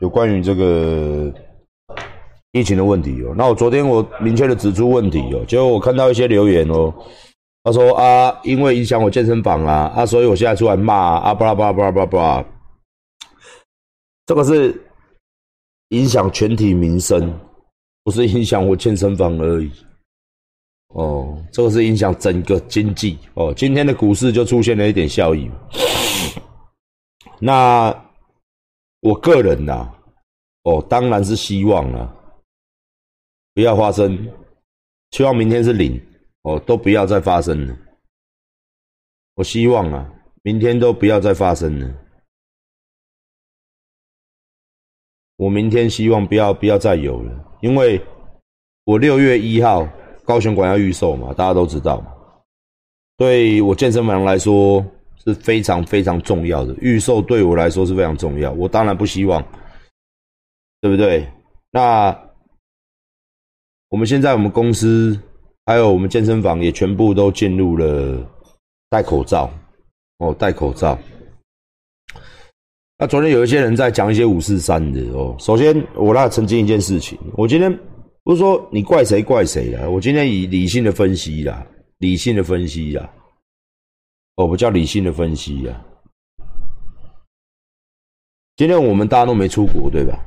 有关于这个疫情的问题哦。那我昨天我明确的指出问题哦，结果我看到一些留言哦，他说啊，因为影响我健身房啊，啊，所以我现在出来骂啊，巴拉巴拉巴拉巴拉，这个是影响全体民生，不是影响我健身房而已。哦，这个是影响整个经济哦。今天的股市就出现了一点效益。那我个人呐，哦，当然是希望啊，不要发生，希望明天是零哦，都不要再发生了。我希望啊，明天都不要再发生了。我明天希望不要不要再有了，因为我六月一号。高雄馆要预售嘛，大家都知道嘛。对我健身房来说是非常非常重要的，预售对我来说是非常重要。我当然不希望，对不对？那我们现在我们公司还有我们健身房也全部都进入了戴口罩哦，戴口罩。那昨天有一些人在讲一些五四三的哦。首先我那澄清一件事情，我今天。不是说你怪谁怪谁啦，我今天以理性的分析啦，理性的分析啦，哦，不叫理性的分析呀。今天我们大家都没出国，对吧？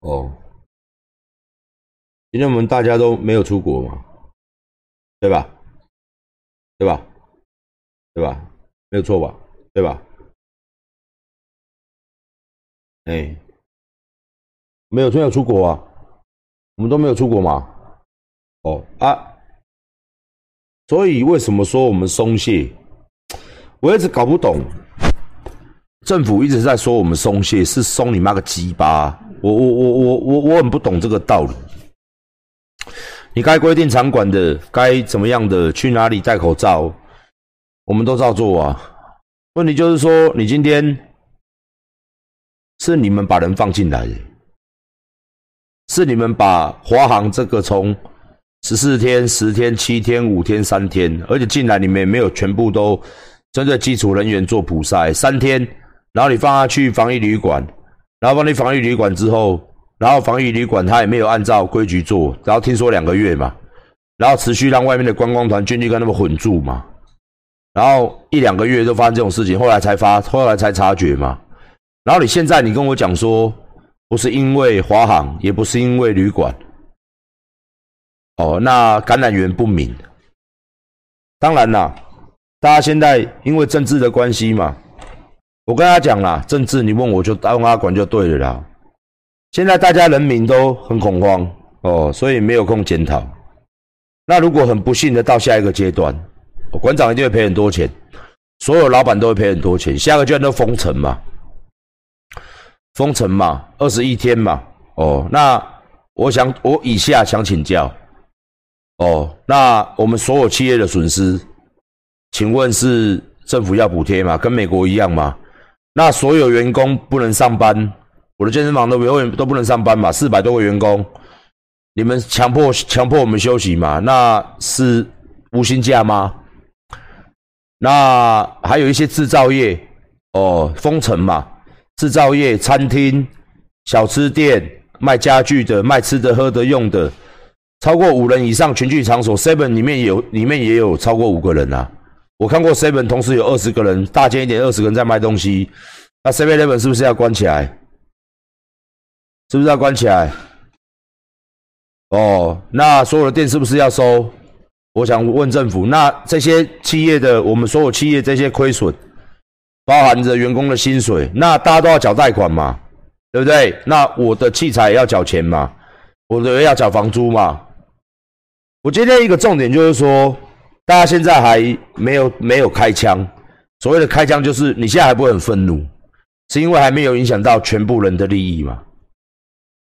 哦，今天我们大家都没有出国嘛，对吧？对吧？对吧？没有错吧？对吧？哎，没有，没有出国啊，我们都没有出国嘛。哦啊，所以为什么说我们松懈？我一直搞不懂，政府一直在说我们松懈，是松你妈个鸡巴！我我我我我我很不懂这个道理。你该规定场馆的，该怎么样的，去哪里戴口罩，我们都照做啊。问题就是说，你今天。是你们把人放进来，是你们把华航这个从十四天、十天、七天、五天、三天，而且进来里面没有全部都针对基础人员做普筛，三天，然后你放他去防疫旅馆，然后放你防疫旅馆之后，然后防疫旅馆他也没有按照规矩做，然后听说两个月嘛，然后持续让外面的观光团进去跟他们混住嘛，然后一两个月都发生这种事情，后来才发，后来才察觉嘛。然后你现在你跟我讲说，不是因为华航，也不是因为旅馆，哦，那感染源不明。当然啦，大家现在因为政治的关系嘛，我跟他讲啦，政治你问我就当阿管就对了啦。现在大家人民都很恐慌哦，所以没有空检讨。那如果很不幸的到下一个阶段，馆长一定会赔很多钱，所有老板都会赔很多钱，下个阶段都封城嘛。封城嘛，二十一天嘛，哦，那我想我以下想请教，哦，那我们所有企业的损失，请问是政府要补贴吗？跟美国一样吗？那所有员工不能上班，我的健身房都永远都不能上班嘛，四百多个员工，你们强迫强迫我们休息嘛？那是无薪假吗？那还有一些制造业，哦，封城嘛。制造业、餐厅、小吃店、卖家具的、卖吃的、喝的、用的，超过五人以上群聚场所，seven 里面有，里面也有超过五个人啊。我看过 seven 同时有二十个人，大间一点二十个人在卖东西，那 seven 那边是不是要关起来？是不是要关起来？哦，那所有的店是不是要收？我想问政府，那这些企业的，我们所有企业这些亏损。包含着员工的薪水，那大家都要缴贷款嘛，对不对？那我的器材要缴钱嘛，我的要缴房租嘛。我今天一个重点就是说，大家现在还没有没有开枪，所谓的开枪就是你现在还不会很愤怒，是因为还没有影响到全部人的利益嘛？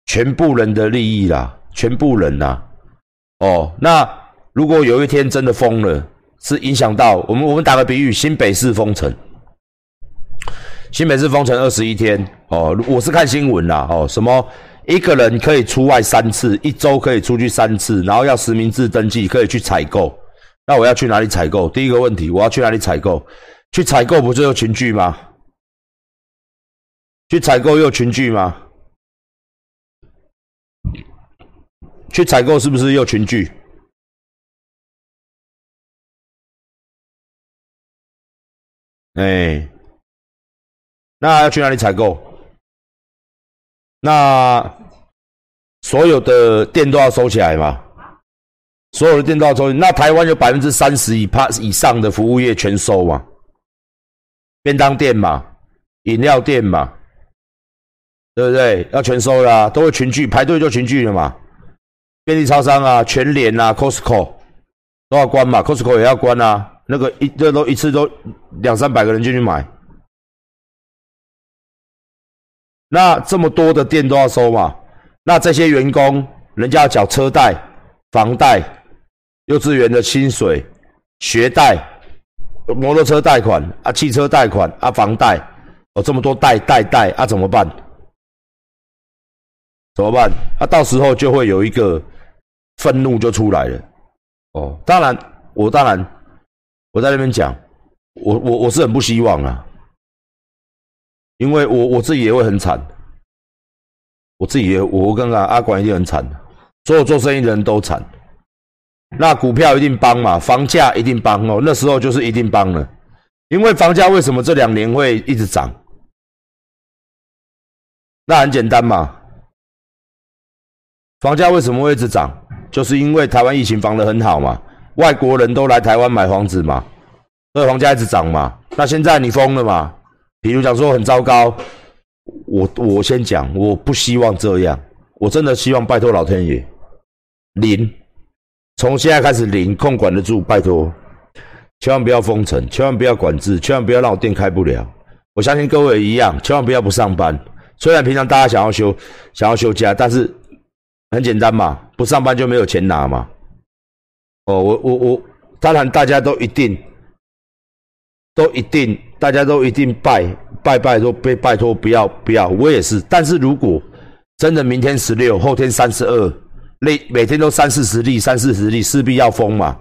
全部人的利益啦，全部人呐。哦，那如果有一天真的封了，是影响到我们，我们打个比喻，新北市封城。新北市封城二十一天哦，我是看新闻啦哦，什么一个人可以出外三次，一周可以出去三次，然后要实名制登记，可以去采购。那我要去哪里采购？第一个问题，我要去哪里采购？去采购不就有群聚吗？去采购又群聚吗？去采购是不是又群聚？哎，那要去哪里采购？那所有的店都要收起来嘛？所有的店都要收，那台湾有百分之三十以帕以上的服务业全收嘛？便当店嘛，饮料店嘛，对不对？要全收啦，都会群聚排队就群聚了嘛。便利超商啊，全联啊，Costco 都要关嘛，Costco 也要关啊。那个一这都一次都两三百个人进去买，那这么多的店都要收嘛？那这些员工人家要缴车贷、房贷。幼稚园的薪水、学贷、摩托车贷款啊、汽车贷款啊、房贷，哦，这么多贷贷贷啊，怎么办？怎么办？啊，到时候就会有一个愤怒就出来了。哦，当然，我当然，我在那边讲，我我我是很不希望啊，因为我我自己也会很惨，我自己也我跟阿阿管一定很惨，所有做生意的人都惨。那股票一定帮嘛，房价一定帮哦。那时候就是一定帮了，因为房价为什么这两年会一直涨？那很简单嘛，房价为什么会一直涨？就是因为台湾疫情防得很好嘛，外国人都来台湾买房子嘛，所以房价一直涨嘛。那现在你疯了嘛？比如讲说很糟糕，我我先讲，我不希望这样，我真的希望拜托老天爷零。从现在开始零控管得住，拜托，千万不要封城，千万不要管制，千万不要让我店开不了。我相信各位一样，千万不要不上班。虽然平常大家想要休想要休假，但是很简单嘛，不上班就没有钱拿嘛。哦，我我我，当然大家都一定都一定，大家都一定拜拜拜说被拜托不要不要，我也是。但是如果真的明天十六，后天三十二。每每天都三四十例，三四十例，势必要封嘛。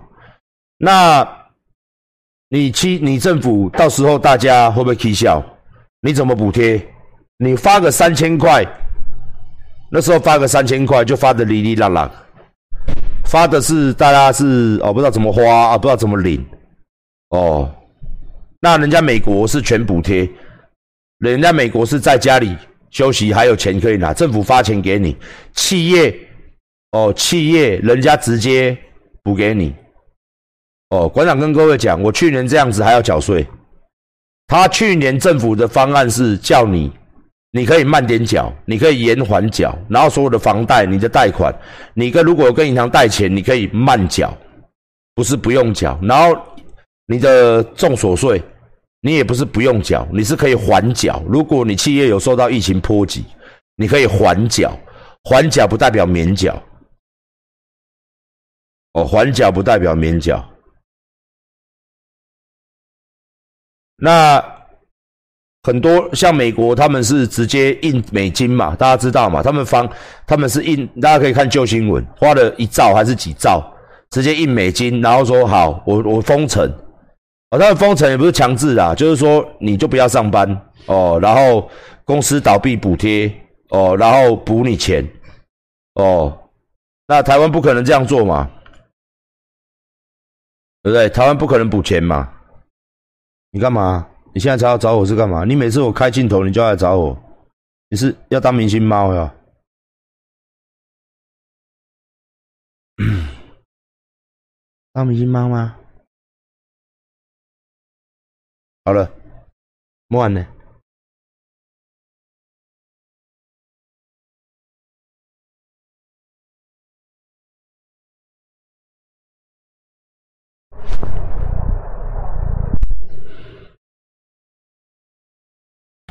那你期你政府到时候大家会不会啼笑？你怎么补贴？你发个三千块，那时候发个三千块就发的哩哩啦啦，发的是大家是哦不知道怎么花啊，不知道怎么领哦。那人家美国是全补贴，人家美国是在家里休息还有钱可以拿，政府发钱给你，企业。哦，企业人家直接补给你。哦，馆长跟各位讲，我去年这样子还要缴税。他去年政府的方案是叫你，你可以慢点缴，你可以延缓缴，然后所有的房贷、你的贷款，你跟如果跟银行贷钱，你可以慢缴，不是不用缴。然后你的重所税，你也不是不用缴，你是可以缓缴。如果你企业有受到疫情波及，你可以缓缴，缓缴不代表免缴。哦，缓缴不代表免缴。那很多像美国，他们是直接印美金嘛，大家知道嘛？他们方他们是印，大家可以看旧新闻，花了一兆还是几兆，直接印美金，然后说好，我我封城。哦，他们封城也不是强制的，就是说你就不要上班哦，然后公司倒闭补贴哦，然后补你钱哦。那台湾不可能这样做嘛？对不对？台湾不可能补钱嘛？你干嘛？你现在才要找我是干嘛？你每次我开镜头，你就要来找我，你是要当明星猫呀？当明星猫吗？好了，莫安呢。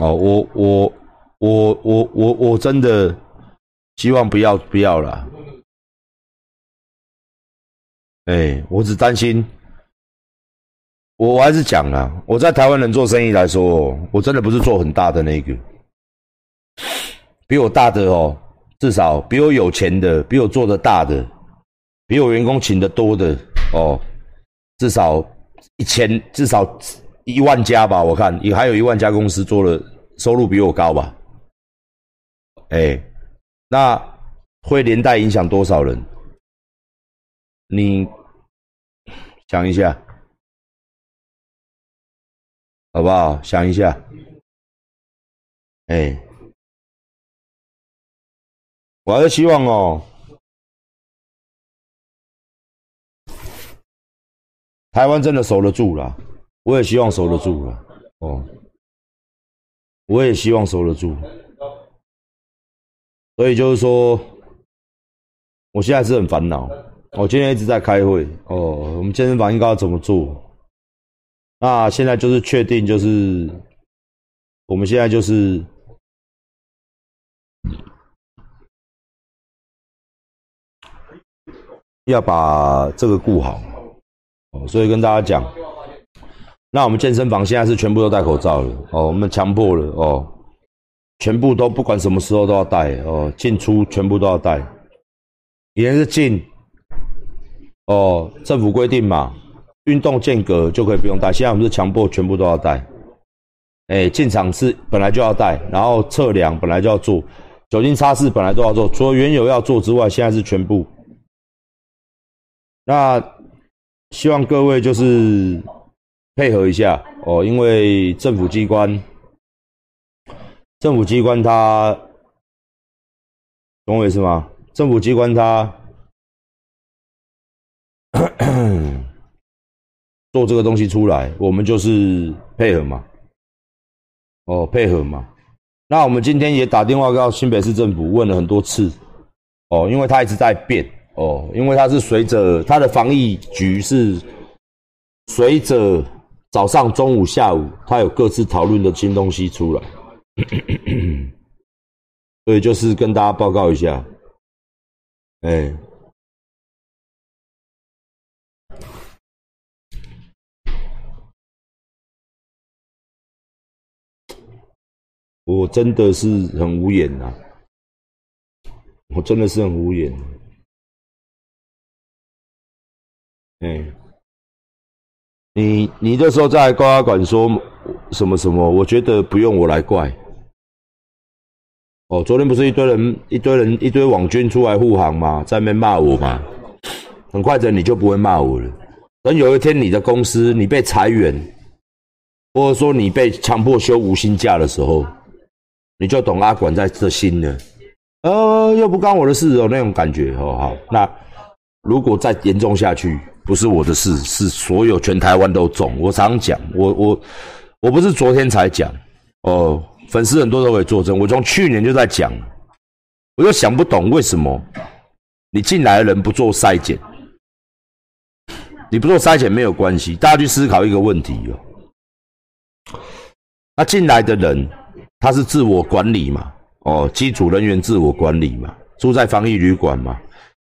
哦，我我我我我我真的希望不要不要了。哎，我只担心，我我还是讲啊，我在台湾人做生意来说，我真的不是做很大的那个，比我大的哦，至少比我有钱的，比我做的大的，比我员工请的多的哦，至少一千，至少一万家吧，我看也还有一万家公司做了，收入比我高吧？哎，那会连带影响多少人？你想一下，好不好？想一下，哎，我还是希望哦。台湾真的守得住了，我也希望守得住了。哦，我也希望守得住。所以就是说，我现在是很烦恼。我今天一直在开会。哦，我们健身房应该要怎么做？那现在就是确定，就是我们现在就是要把这个顾好。哦，所以跟大家讲，那我们健身房现在是全部都戴口罩了。哦，我们强迫了。哦，全部都不管什么时候都要戴。哦，进出全部都要戴。以前是进，哦，政府规定嘛，运动间隔就可以不用戴。现在我们是强迫全部都要戴。哎，进场是本来就要戴，然后测量本来就要做，酒精擦拭本来都要做，除了原有要做之外，现在是全部。那。希望各位就是配合一下哦，因为政府机关，政府机关他懂我意思吗？政府机关他 做这个东西出来，我们就是配合嘛，哦，配合嘛。那我们今天也打电话到新北市政府问了很多次，哦，因为他一直在变。哦，因为它是随着它的防疫局是随着早上、中午、下午，它有各自讨论的新东西出来，所以就是跟大家报告一下，哎，我真的是很无言呐，我真的是很无言。哎，你你这时候在高压管说什么什么？我觉得不用我来怪。哦，昨天不是一堆人一堆人一堆网军出来护航吗？在那边骂我吗？很快的你就不会骂我了。等有一天你的公司你被裁员，或者说你被强迫休无薪假的时候，你就懂阿管在这心了。呃，又不关我的事哦，那种感觉哦。好，那如果再严重下去。不是我的事，是所有全台湾都中。我常讲，我我我不是昨天才讲哦，粉丝很多都可以作证。我从去年就在讲，我就想不懂为什么你进来的人不做筛检，你不做筛检没有关系。大家去思考一个问题哦，那进来的人他是自我管理嘛？哦，机组人员自我管理嘛？住在防疫旅馆嘛？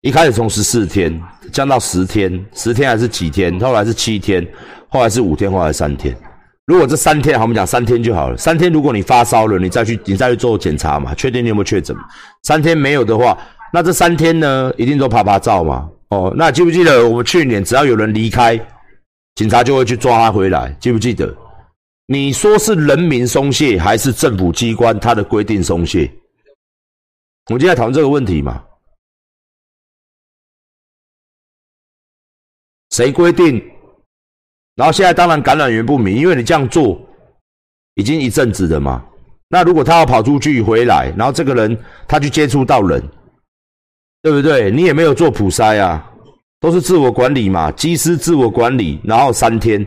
一开始从十四天降到十天，十天还是几天？后来是七天，后来是五天，后来三天。如果这三天，好，我们讲三天就好了。三天，如果你发烧了，你再去，你再去做检查嘛，确定你有没有确诊。三天没有的话，那这三天呢，一定都拍拍照嘛。哦，那记不记得我们去年只要有人离开，警察就会去抓他回来，记不记得？你说是人民松懈，还是政府机关他的规定松懈？我们今天讨论这个问题嘛。谁规定？然后现在当然感染源不明，因为你这样做已经一阵子了嘛。那如果他要跑出去回来，然后这个人他去接触到人，对不对？你也没有做普筛啊，都是自我管理嘛。机师自我管理，然后三天、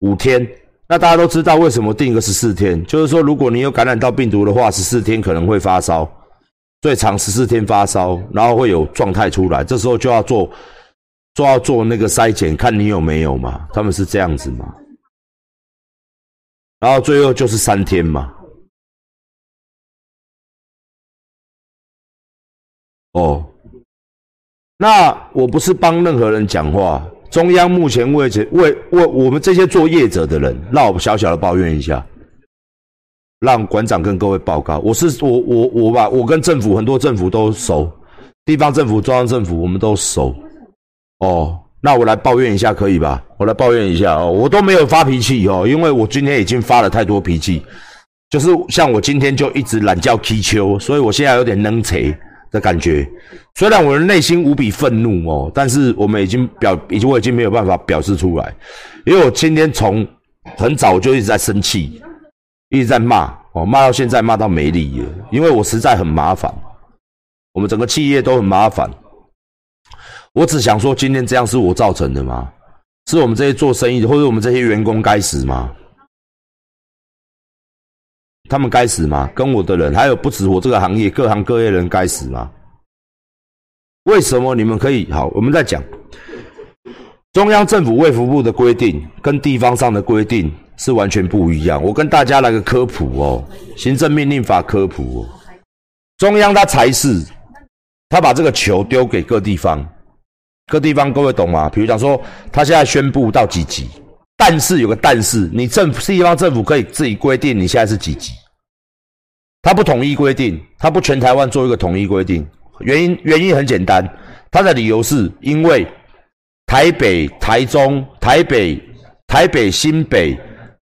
五天，那大家都知道为什么定个十四天，就是说如果你有感染到病毒的话，十四天可能会发烧，最长十四天发烧，然后会有状态出来，这时候就要做。就要做那个筛检，看你有没有嘛？他们是这样子嘛？然后最后就是三天嘛。哦，那我不是帮任何人讲话。中央目前为止为为我们这些做业者的人，让我小小的抱怨一下，让馆长跟各位报告。我是我我我吧，我跟政府很多政府都熟，地方政府、中央政府我们都熟。哦，那我来抱怨一下可以吧？我来抱怨一下哦，我都没有发脾气哦，因为我今天已经发了太多脾气，就是像我今天就一直懒觉踢球，所以我现在有点能扯的感觉。虽然我的内心无比愤怒哦，但是我们已经表，已经我已经没有办法表示出来，因为我今天从很早就一直在生气，一直在骂哦，骂到现在骂到没力了，因为我实在很麻烦，我们整个企业都很麻烦。我只想说，今天这样是我造成的吗？是我们这些做生意的，或者我们这些员工该死吗？他们该死吗？跟我的人，还有不止我这个行业，各行各业人该死吗？为什么你们可以好？我们在讲中央政府卫福部的规定跟地方上的规定是完全不一样。我跟大家来个科普哦，行政命令法科普哦。中央他才是，他把这个球丢给各地方。各地方各位懂吗？比如讲说，他现在宣布到几级，但是有个但是，你政府地方政府可以自己规定你现在是几级，他不统一规定，他不全台湾做一个统一规定，原因原因很简单，他的理由是因为台北、台中、台北、台北、新北、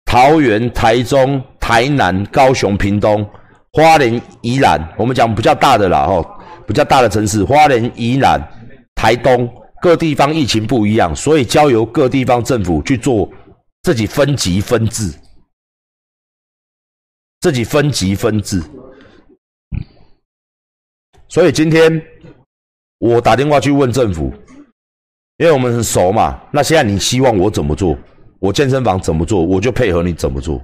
桃园、台中、台南、高雄、屏东、花莲、宜兰，我们讲比较大的啦，吼，比较大的城市，花莲、宜兰、台东。各地方疫情不一样，所以交由各地方政府去做自己分级分治，自己分级分治。所以今天我打电话去问政府，因为我们很熟嘛。那现在你希望我怎么做？我健身房怎么做，我就配合你怎么做。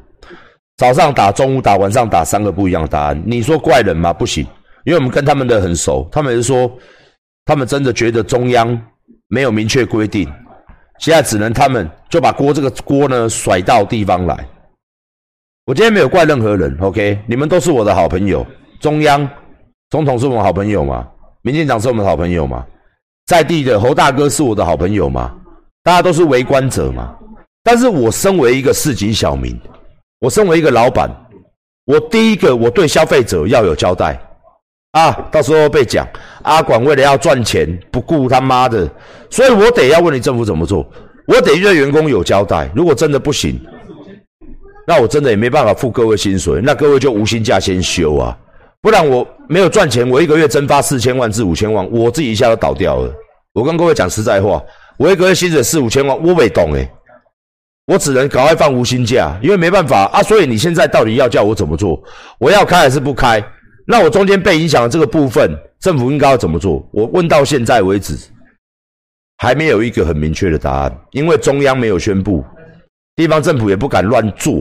早上打，中午打，晚上打，三个不一样的答案。你说怪人吗？不行，因为我们跟他们的很熟，他们是说，他们真的觉得中央。没有明确规定，现在只能他们就把锅这个锅呢甩到地方来。我今天没有怪任何人，OK？你们都是我的好朋友，中央总统是我们好朋友嘛？民进党是我们好朋友嘛？在地的侯大哥是我的好朋友嘛？大家都是围观者嘛？但是我身为一个市井小民，我身为一个老板，我第一个我对消费者要有交代。啊，到时候被讲阿管为了要赚钱不顾他妈的，所以我得要问你政府怎么做，我得对员工有交代。如果真的不行，那我真的也没办法付各位薪水，那各位就无薪假先休啊，不然我没有赚钱，我一个月蒸发四千万至五千万，我自己一下都倒掉了。我跟各位讲实在话，我一个月薪水四五千万，我没懂诶，我只能赶快放无薪假，因为没办法啊。所以你现在到底要叫我怎么做？我要开还是不开？那我中间被影响的这个部分，政府应该要怎么做？我问到现在为止，还没有一个很明确的答案，因为中央没有宣布，地方政府也不敢乱做，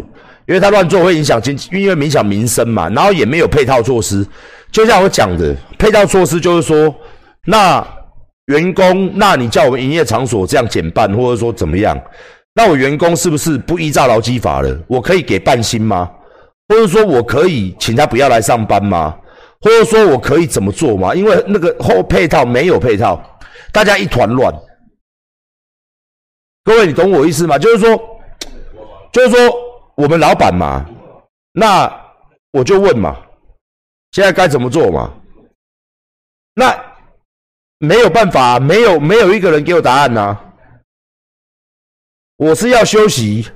因为他乱做会影响经，因为影响民生嘛。然后也没有配套措施，就像我讲的，配套措施就是说，那员工，那你叫我们营业场所这样减半，或者说怎么样？那我员工是不是不依照劳基法了？我可以给半薪吗？或者说我可以请他不要来上班吗？或者说我可以怎么做吗？因为那个后配套没有配套，大家一团乱。各位，你懂我意思吗？就是说，就是说我们老板嘛，那我就问嘛，现在该怎么做嘛？那没有办法，没有没有一个人给我答案呐。我是要休息，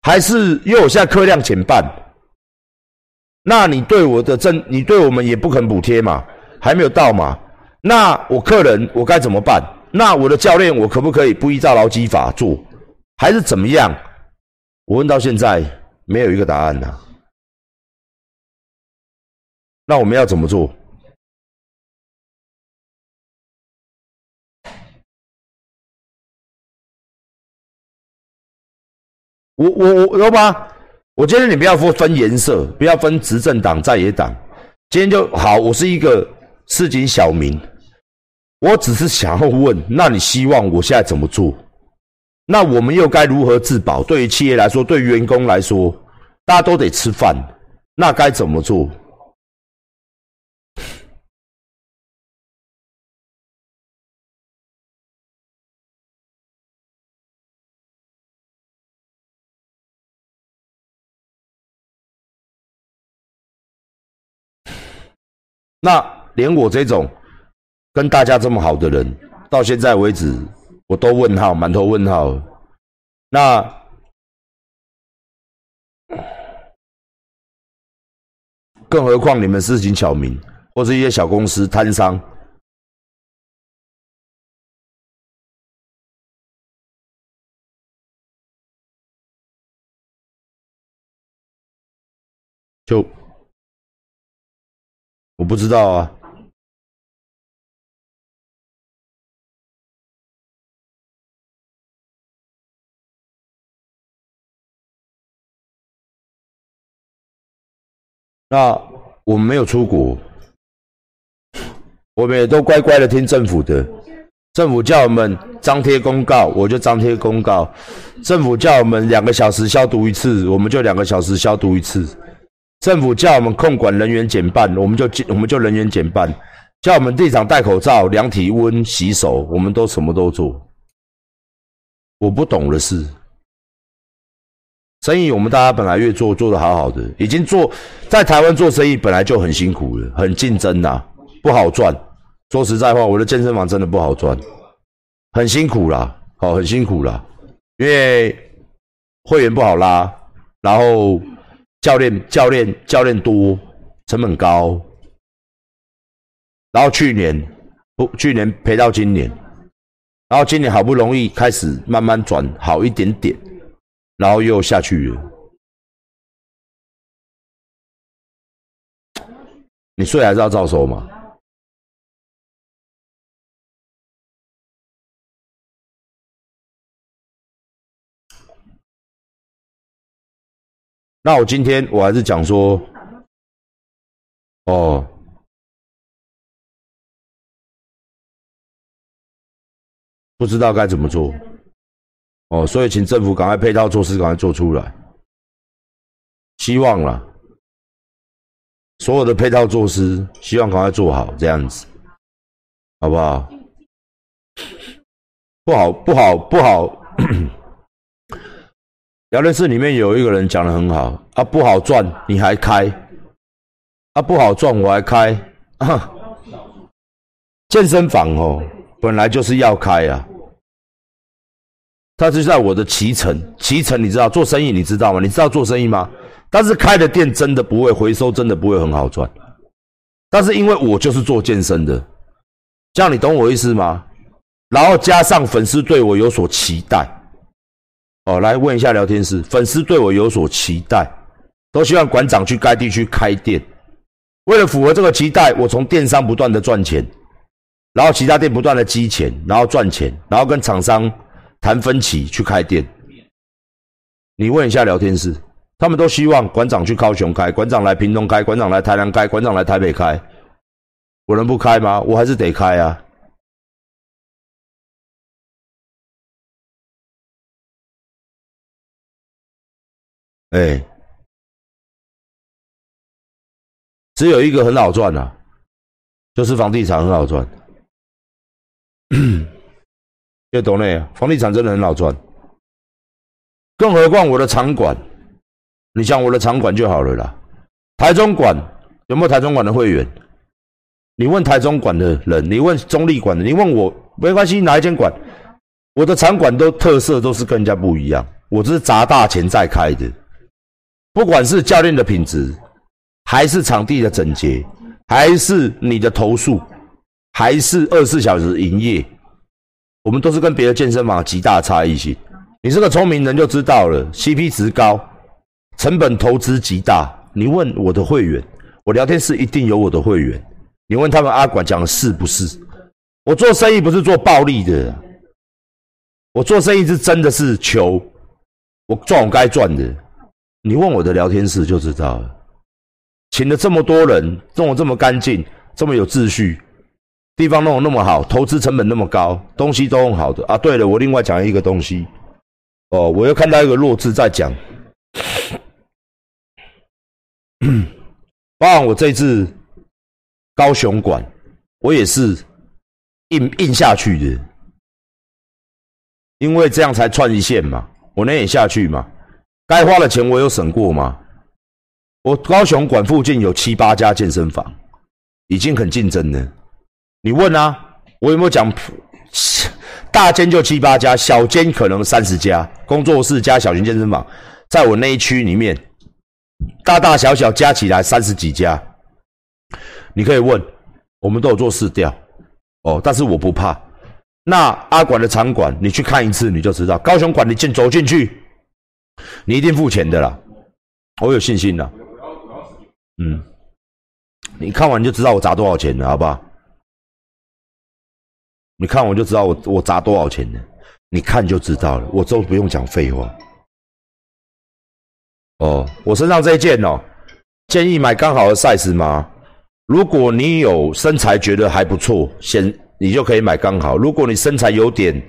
还是因为我现在客量减半？那你对我的政，你对我们也不肯补贴嘛？还没有到嘛？那我客人我该怎么办？那我的教练我可不可以不依照劳基法做，还是怎么样？我问到现在没有一个答案呢。那我们要怎么做？我我我，老板。我觉得你不要分分颜色，不要分执政党在野党，今天就好。我是一个市井小民，我只是想要问，那你希望我现在怎么做？那我们又该如何自保？对于企业来说，对于员工来说，大家都得吃饭，那该怎么做？那连我这种跟大家这么好的人，到现在为止，我都问号，满头问号。那更何况你们市井小民，或是一些小公司摊商，就不知道啊。那我们没有出国，我们也都乖乖的听政府的。政府叫我们张贴公告，我就张贴公告；政府叫我们两个小时消毒一次，我们就两个小时消毒一次；政府叫我们控管人员减半，我们就我们就人员减半；叫我们地场戴口罩、量体温、洗手，我们都什么都做。我不懂的是。生意我们大家本来越做做的好好的，已经做在台湾做生意本来就很辛苦了，很竞争呐，不好赚。说实在话，我的健身房真的不好赚，很辛苦啦，好，很辛苦啦，因为会员不好拉，然后教练教练教练多，成本高，然后去年不去年赔到今年，然后今年好不容易开始慢慢转好一点点。然后又下去了，你税还是要照收吗？那我今天我还是讲说，哦，不知道该怎么做。哦，所以请政府赶快配套措施，赶快做出来。希望啦，所有的配套措施，希望赶快做好，这样子，好不好？不好，不好，不好。聊天室里面有一个人讲的很好，啊，不好赚你还开，啊，不好赚我还开，健身房哦，本来就是要开啊。他是在我的脐橙，脐橙你知道做生意你知道吗？你知道做生意吗？但是开的店真的不会回收，真的不会很好赚。但是因为我就是做健身的，这样你懂我意思吗？然后加上粉丝对我有所期待，哦，来问一下聊天室，粉丝对我有所期待，都希望馆长去该地区开店。为了符合这个期待，我从电商不断的赚钱，然后其他店不断的积钱，然后赚钱，然后跟厂商。谈分歧去开店，你问一下聊天室，他们都希望馆长去高雄开，馆长来屏东开，馆长来台南开，馆长来台北开，我能不开吗？我还是得开啊！哎，只有一个很好赚啊，就是房地产很好赚。也懂嘞，房地产真的很好赚，更何况我的场馆，你像我的场馆就好了啦。台中馆有没有台中馆的会员？你问台中馆的人，你问中立馆的，你问我没关系，哪一间馆？我的场馆都特色都是跟人家不一样，我这是砸大钱在开的，不管是教练的品质，还是场地的整洁，还是你的投诉，还是二十四小时营业。我们都是跟别的健身房极大差异性。你是个聪明人就知道了，CP 值高，成本投资极大。你问我的会员，我聊天室一定有我的会员。你问他们阿管讲的是不是？我做生意不是做暴利的，我做生意是真的是求我赚我该赚的。你问我的聊天室就知道了。请了这么多人，弄得这么干净，这么有秩序。地方弄得那么好，投资成本那么高，东西都用好的啊！对了，我另外讲一个东西，哦，我又看到一个弱智在讲，包含我这次高雄馆，我也是硬硬下去的，因为这样才串一线嘛，我能也下去嘛，该花的钱我有省过吗？我高雄馆附近有七八家健身房，已经很竞争了。你问啊，我有没有讲大间就七八家，小间可能三十家，工作室加小型健身房，在我那一区里面，大大小小加起来三十几家。你可以问，我们都有做试调，哦，但是我不怕。那阿管的场馆，你去看一次你就知道。高雄馆你进走进去，你一定付钱的啦，我有信心的。嗯，你看完就知道我砸多少钱了，好不好？你看我就知道我我砸多少钱了，你看就知道了，我都不用讲废话。哦，我身上这一件哦，建议买刚好的 size 吗？如果你有身材觉得还不错，先你就可以买刚好。如果你身材有点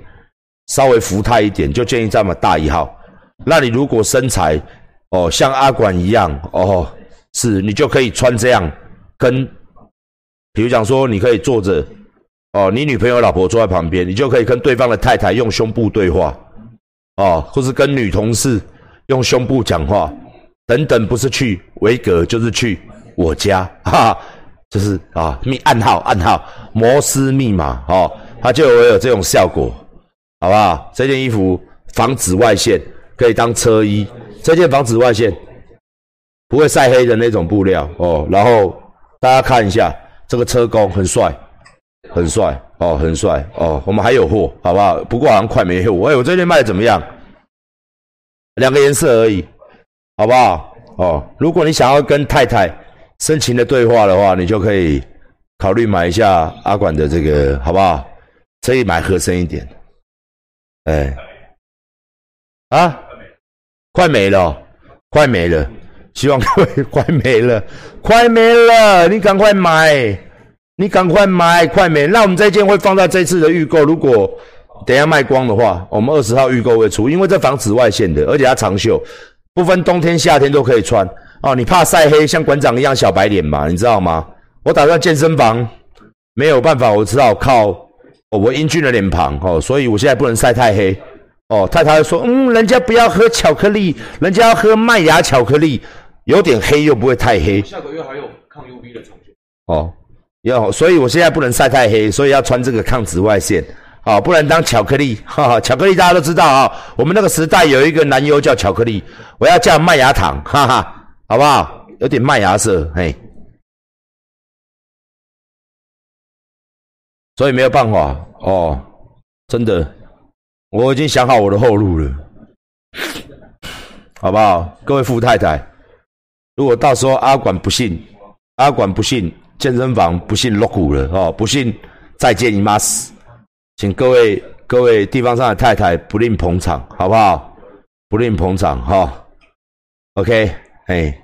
稍微浮态一点，就建议再买大一号。那你如果身材哦像阿管一样哦，是你就可以穿这样，跟比如讲说你可以坐着。哦，你女朋友、老婆坐在旁边，你就可以跟对方的太太用胸部对话，哦，或是跟女同事用胸部讲话，等等，不是去维格，就是去我家，哈，哈就是啊，密暗号、暗号、摩斯密码，哦，它就会有这种效果，好不好？这件衣服防紫外线，可以当车衣，这件防紫外线不会晒黑的那种布料，哦，然后大家看一下这个车工很帅。很帅哦，很帅哦，我们还有货，好不好？不过好像快没货。哎，我这件卖的怎么样？两个颜色而已，好不好？哦，如果你想要跟太太深情的对话的话，你就可以考虑买一下阿管的这个，好不好？可以买合身一点。哎，啊，快没了，快没了，希望各位快没了，快没了，你赶快买。你赶快买，快没！那我们这件会放在这次的预购。如果等下卖光的话，我们二十号预购会出，因为这防紫外线的，而且它长袖，不分冬天夏天都可以穿。哦，你怕晒黑，像馆长一样小白脸嘛？你知道吗？我打算健身房没有办法，我只好靠我英俊的脸庞哦，所以我现在不能晒太黑哦。太太说，嗯，人家不要喝巧克力，人家要喝麦芽巧克力，有点黑又不会太黑。下个月还有抗 UV 的长袖哦。要，所以我现在不能晒太黑，所以要穿这个抗紫外线，好，不然当巧克力，哈哈，巧克力大家都知道啊，我们那个时代有一个男优叫巧克力，我要叫麦芽糖，哈哈，好不好？有点麦芽色，嘿，所以没有办法哦，真的，我已经想好我的后路了，好不好？各位富太太，如果到时候阿管不信，阿管不信。健身房不信落股了哦，不信再见姨妈死，请各位各位地方上的太太不吝捧场，好不好？不吝捧场哈。OK，哎。